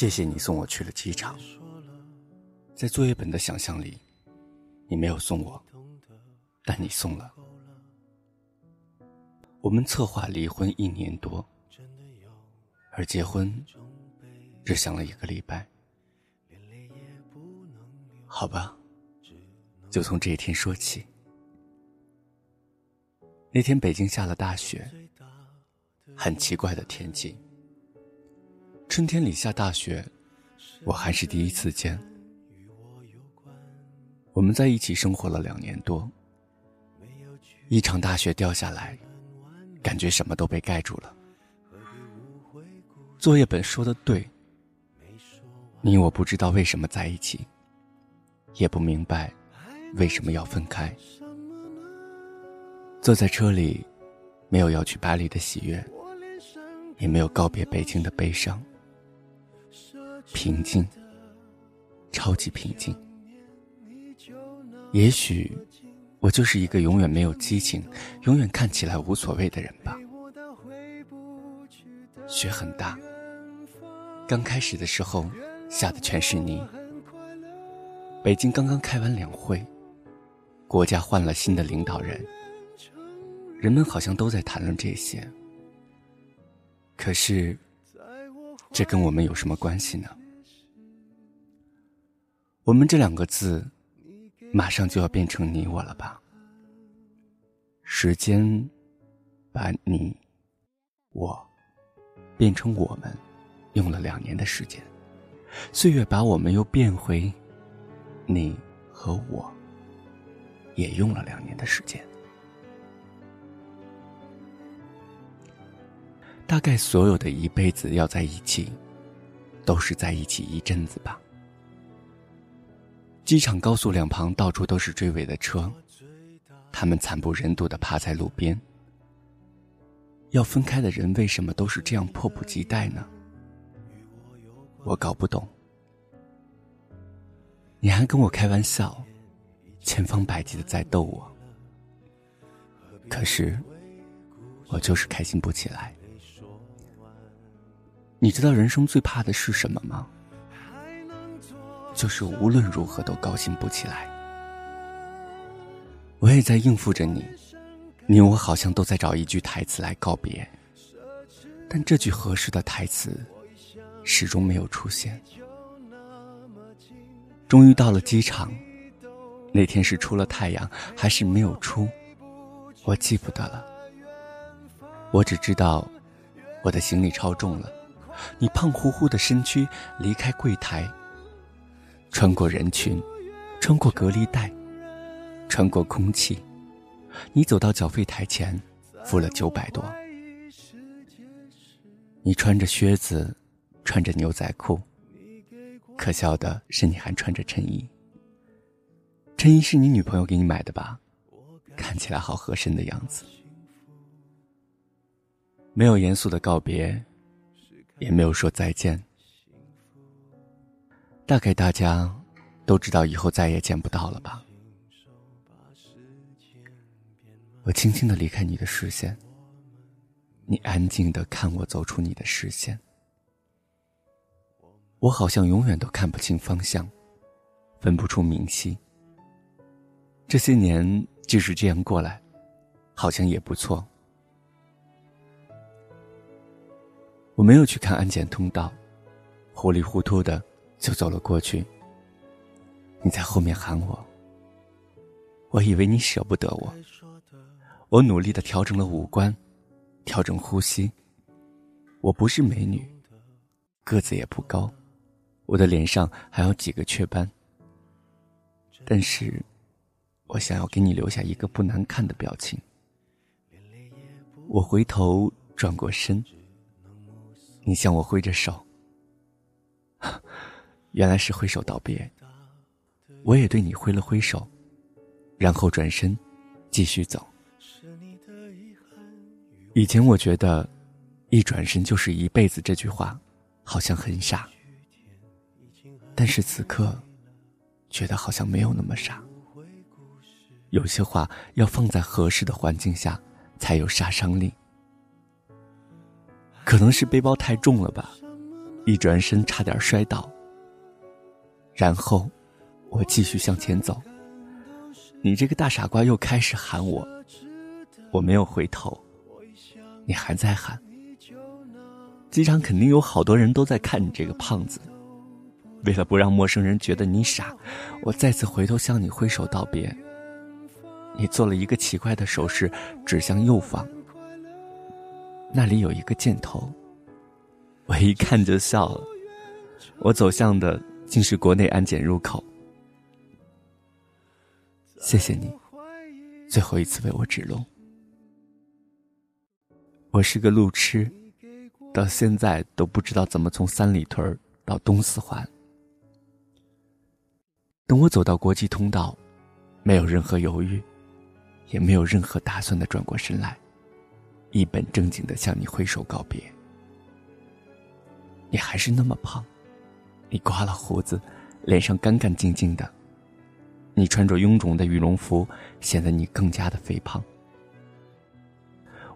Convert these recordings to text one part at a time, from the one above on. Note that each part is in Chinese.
谢谢你送我去了机场。在作业本的想象里，你没有送我，但你送了。我们策划离婚一年多，而结婚只想了一个礼拜。好吧，就从这一天说起。那天北京下了大雪，很奇怪的天气。春天里下大雪，我还是第一次见。我们在一起生活了两年多，一场大雪掉下来，感觉什么都被盖住了。作业本说的对，你我不知道为什么在一起，也不明白为什么要分开。坐在车里，没有要去巴黎的喜悦，也没有告别北京的悲伤。平静，超级平静。也许，我就是一个永远没有激情、永远看起来无所谓的人吧。雪很大，刚开始的时候下的全是泥。北京刚刚开完两会，国家换了新的领导人，人们好像都在谈论这些。可是，这跟我们有什么关系呢？我们这两个字，马上就要变成你我了吧？时间，把你，我，变成我们，用了两年的时间；岁月把我们又变回你和我，也用了两年的时间。大概所有的一辈子要在一起，都是在一起一阵子吧。机场高速两旁到处都是追尾的车，他们惨不忍睹的趴在路边。要分开的人为什么都是这样迫不及待呢？我搞不懂。你还跟我开玩笑，千方百计的在逗我，可是我就是开心不起来。你知道人生最怕的是什么吗？就是无论如何都高兴不起来。我也在应付着你，你我好像都在找一句台词来告别，但这句合适的台词始终没有出现。终于到了机场，那天是出了太阳还是没有出，我记不得了。我只知道，我的行李超重了，你胖乎乎的身躯离开柜台。穿过人群，穿过隔离带，穿过空气，你走到缴费台前，付了九百多。你穿着靴子，穿着牛仔裤，可笑的是你还穿着衬衣。衬衣是你女朋友给你买的吧？看起来好合身的样子。没有严肃的告别，也没有说再见。大概大家都知道以后再也见不到了吧。我轻轻的离开你的视线，你安静的看我走出你的视线。我好像永远都看不清方向，分不出明晰。这些年就是这样过来，好像也不错。我没有去看安检通道，糊里糊涂的。就走了过去。你在后面喊我，我以为你舍不得我。我努力的调整了五官，调整呼吸。我不是美女，个子也不高，我的脸上还有几个雀斑。但是，我想要给你留下一个不难看的表情。我回头转过身，你向我挥着手。原来是挥手道别，我也对你挥了挥手，然后转身，继续走。以前我觉得，一转身就是一辈子这句话，好像很傻。但是此刻，觉得好像没有那么傻。有些话要放在合适的环境下，才有杀伤力。可能是背包太重了吧。一转身差点摔倒。然后，我继续向前走。你这个大傻瓜又开始喊我，我没有回头。你还在喊。机场肯定有好多人都在看你这个胖子。为了不让陌生人觉得你傻，我再次回头向你挥手道别。你做了一个奇怪的手势，指向右方。那里有一个箭头。我一看就笑了。我走向的竟是国内安检入口。谢谢你，最后一次为我指路。我是个路痴，到现在都不知道怎么从三里屯到东四环。等我走到国际通道，没有任何犹豫，也没有任何打算的转过身来，一本正经的向你挥手告别。你还是那么胖，你刮了胡子，脸上干干净净的。你穿着臃肿的羽绒服，显得你更加的肥胖。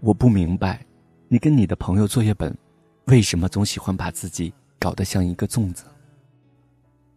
我不明白，你跟你的朋友作业本，为什么总喜欢把自己搞得像一个粽子？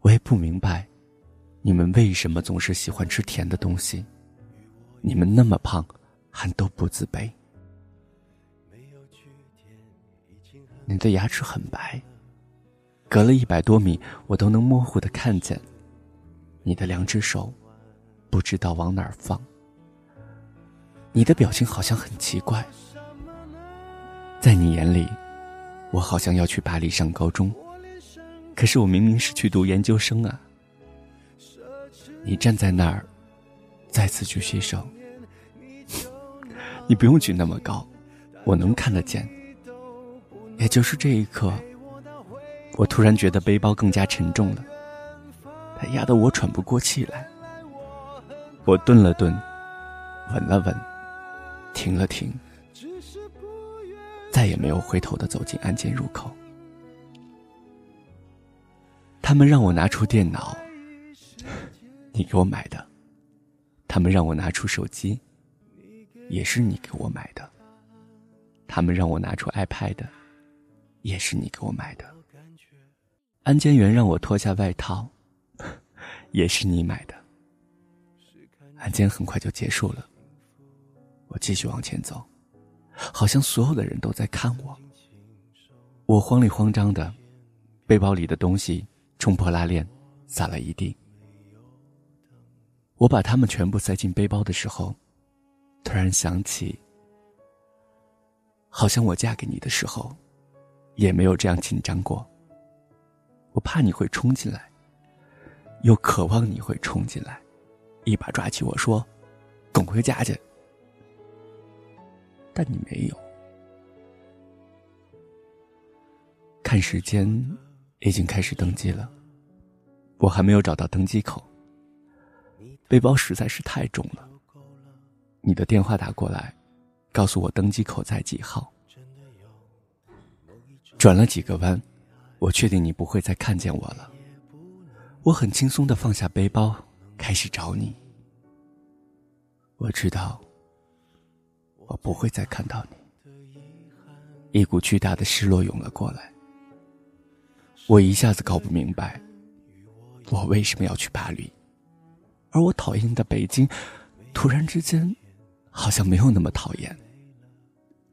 我也不明白。你们为什么总是喜欢吃甜的东西？你们那么胖，还都不自卑。你的牙齿很白，隔了一百多米，我都能模糊的看见。你的两只手，不知道往哪儿放。你的表情好像很奇怪。在你眼里，我好像要去巴黎上高中，可是我明明是去读研究生啊。你站在那儿，再次举起手。你不用举那么高，我能看得见。也就是这一刻，我突然觉得背包更加沉重了，它压得我喘不过气来。我顿了顿，稳了稳，停了停，再也没有回头的走进安检入口。他们让我拿出电脑。你给我买的，他们让我拿出手机，也是你给我买的。他们让我拿出 iPad，也是你给我买的。安检员让我脱下外套，也是你买的。安检很快就结束了，我继续往前走，好像所有的人都在看我。我慌里慌张的，背包里的东西冲破拉链，洒了一地。我把它们全部塞进背包的时候，突然想起，好像我嫁给你的时候，也没有这样紧张过。我怕你会冲进来，又渴望你会冲进来，一把抓起我说：“滚回家去。”但你没有。看时间，已经开始登机了，我还没有找到登机口。背包实在是太重了。你的电话打过来，告诉我登机口在几号。转了几个弯，我确定你不会再看见我了。我很轻松的放下背包，开始找你。我知道，我不会再看到你。一股巨大的失落涌了过来。我一下子搞不明白，我为什么要去巴黎。而我讨厌的北京，突然之间，好像没有那么讨厌。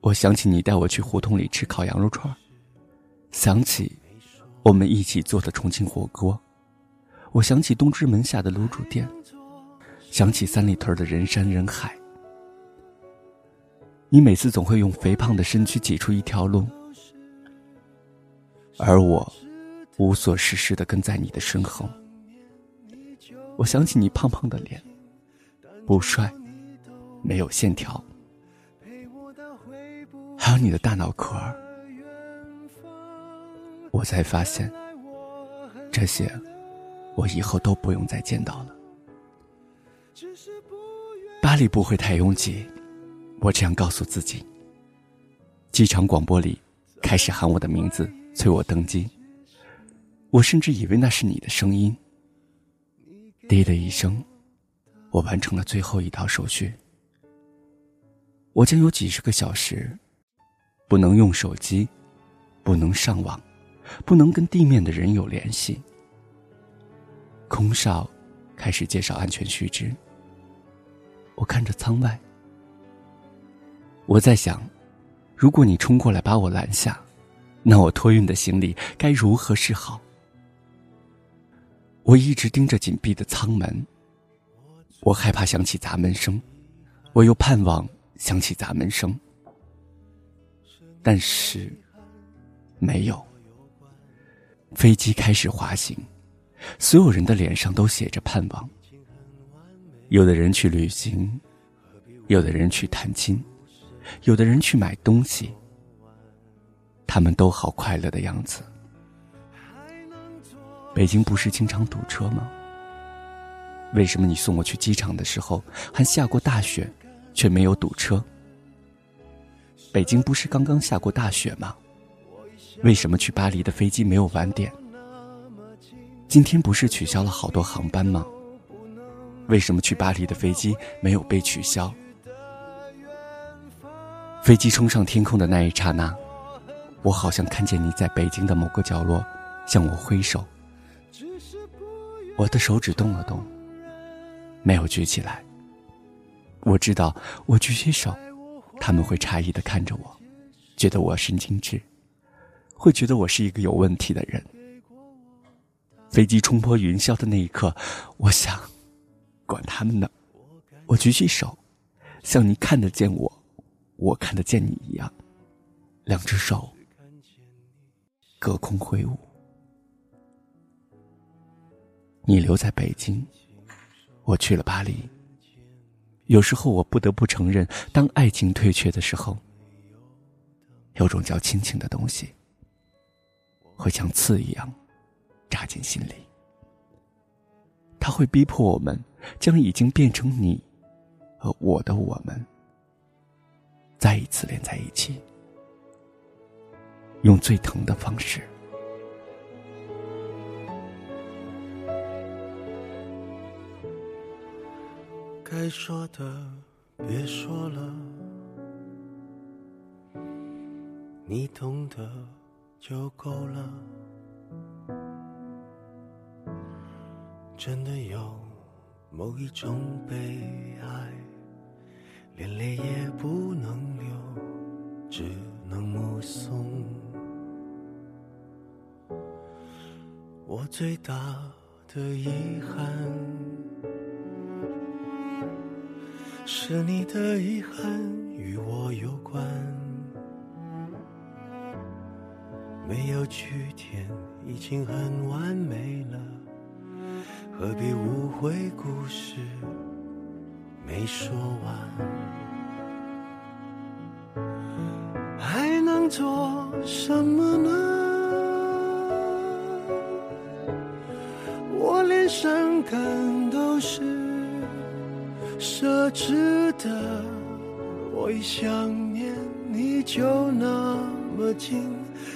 我想起你带我去胡同里吃烤羊肉串想起我们一起做的重庆火锅，我想起东直门下的卤煮店，想起三里屯的人山人海。你每次总会用肥胖的身躯挤出一条路，而我无所事事的跟在你的身后。我想起你胖胖的脸，不帅，没有线条，还有你的大脑壳。我才发现，这些我以后都不用再见到了。巴黎不会太拥挤，我这样告诉自己。机场广播里开始喊我的名字，催我登机。我甚至以为那是你的声音。滴的一声，我完成了最后一道手续。我将有几十个小时，不能用手机，不能上网，不能跟地面的人有联系。空少开始介绍安全须知。我看着舱外，我在想，如果你冲过来把我拦下，那我托运的行李该如何是好？我一直盯着紧闭的舱门，我害怕响起砸门声，我又盼望响起砸门声，但是没有。飞机开始滑行，所有人的脸上都写着盼望。有的人去旅行，有的人去探亲，有的人去买东西。他们都好快乐的样子。北京不是经常堵车吗？为什么你送我去机场的时候还下过大雪，却没有堵车？北京不是刚刚下过大雪吗？为什么去巴黎的飞机没有晚点？今天不是取消了好多航班吗？为什么去巴黎的飞机没有被取消？飞机冲上天空的那一刹那，我好像看见你在北京的某个角落向我挥手。我的手指动了动，没有举起来。我知道，我举起手，他们会诧异的看着我，觉得我神经质，会觉得我是一个有问题的人。飞机冲破云霄的那一刻，我想。管他们呢！我举起手，像你看得见我，我看得见你一样，两只手隔空挥舞。你留在北京，我去了巴黎。有时候我不得不承认，当爱情退却的时候，有种叫亲情的东西，会像刺一样扎进心里。它会逼迫我们。将已经变成你和我的我们，再一次连在一起，用最疼的方式。该说的别说了，你懂得就够了。真的有。某一种悲哀，连泪也不能流，只能目送。我最大的遗憾，是你的遗憾与我有关，没有句点，已经很完美了。何必误会故事没说完？还能做什么呢？我连伤感都是奢侈的。我一想念你就那么近，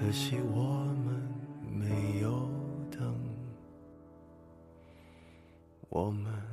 可惜我们没有等，我们。